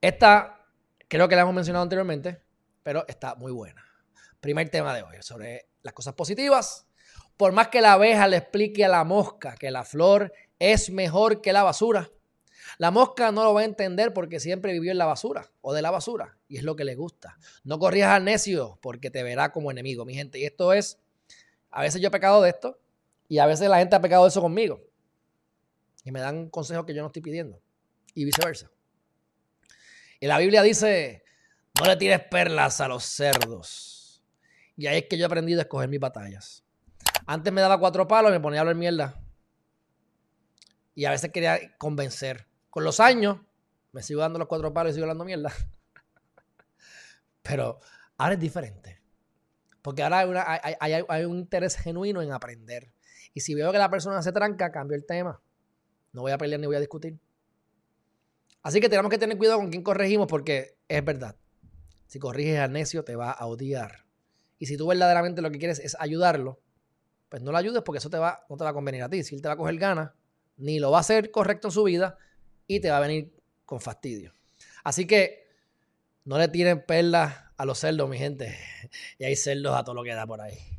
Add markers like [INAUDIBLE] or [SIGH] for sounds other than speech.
Esta creo que la hemos mencionado anteriormente, pero está muy buena. Primer tema de hoy, sobre las cosas positivas. Por más que la abeja le explique a la mosca que la flor es mejor que la basura, la mosca no lo va a entender porque siempre vivió en la basura o de la basura y es lo que le gusta. No corrijas al necio porque te verá como enemigo, mi gente. Y esto es, a veces yo he pecado de esto y a veces la gente ha pecado de eso conmigo. Y me dan consejos que yo no estoy pidiendo y viceversa. Y la Biblia dice, no le tires perlas a los cerdos. Y ahí es que yo he aprendido a escoger mis batallas. Antes me daba cuatro palos y me ponía a hablar mierda. Y a veces quería convencer. Con los años, me sigo dando los cuatro palos y sigo hablando mierda. [LAUGHS] Pero ahora es diferente. Porque ahora hay, un interés genuino en aprender. Y si veo que la persona se tranca, cambio el tema. No voy a pelear ni voy a discutir. Así que tenemos que tener cuidado con quién corregimos porque es verdad. Si corriges al necio te va a odiar. Y si tú verdaderamente lo que quieres es ayudarlo, pues no lo ayudes porque eso te va, no te va a convenir a ti. Si él te va a coger ganas, ni lo va a hacer correcto en su vida y te va a venir con fastidio. Así que no le tiren perlas a los cerdos, mi gente. [LAUGHS] Y hay cerdos a todo lo que da por ahí.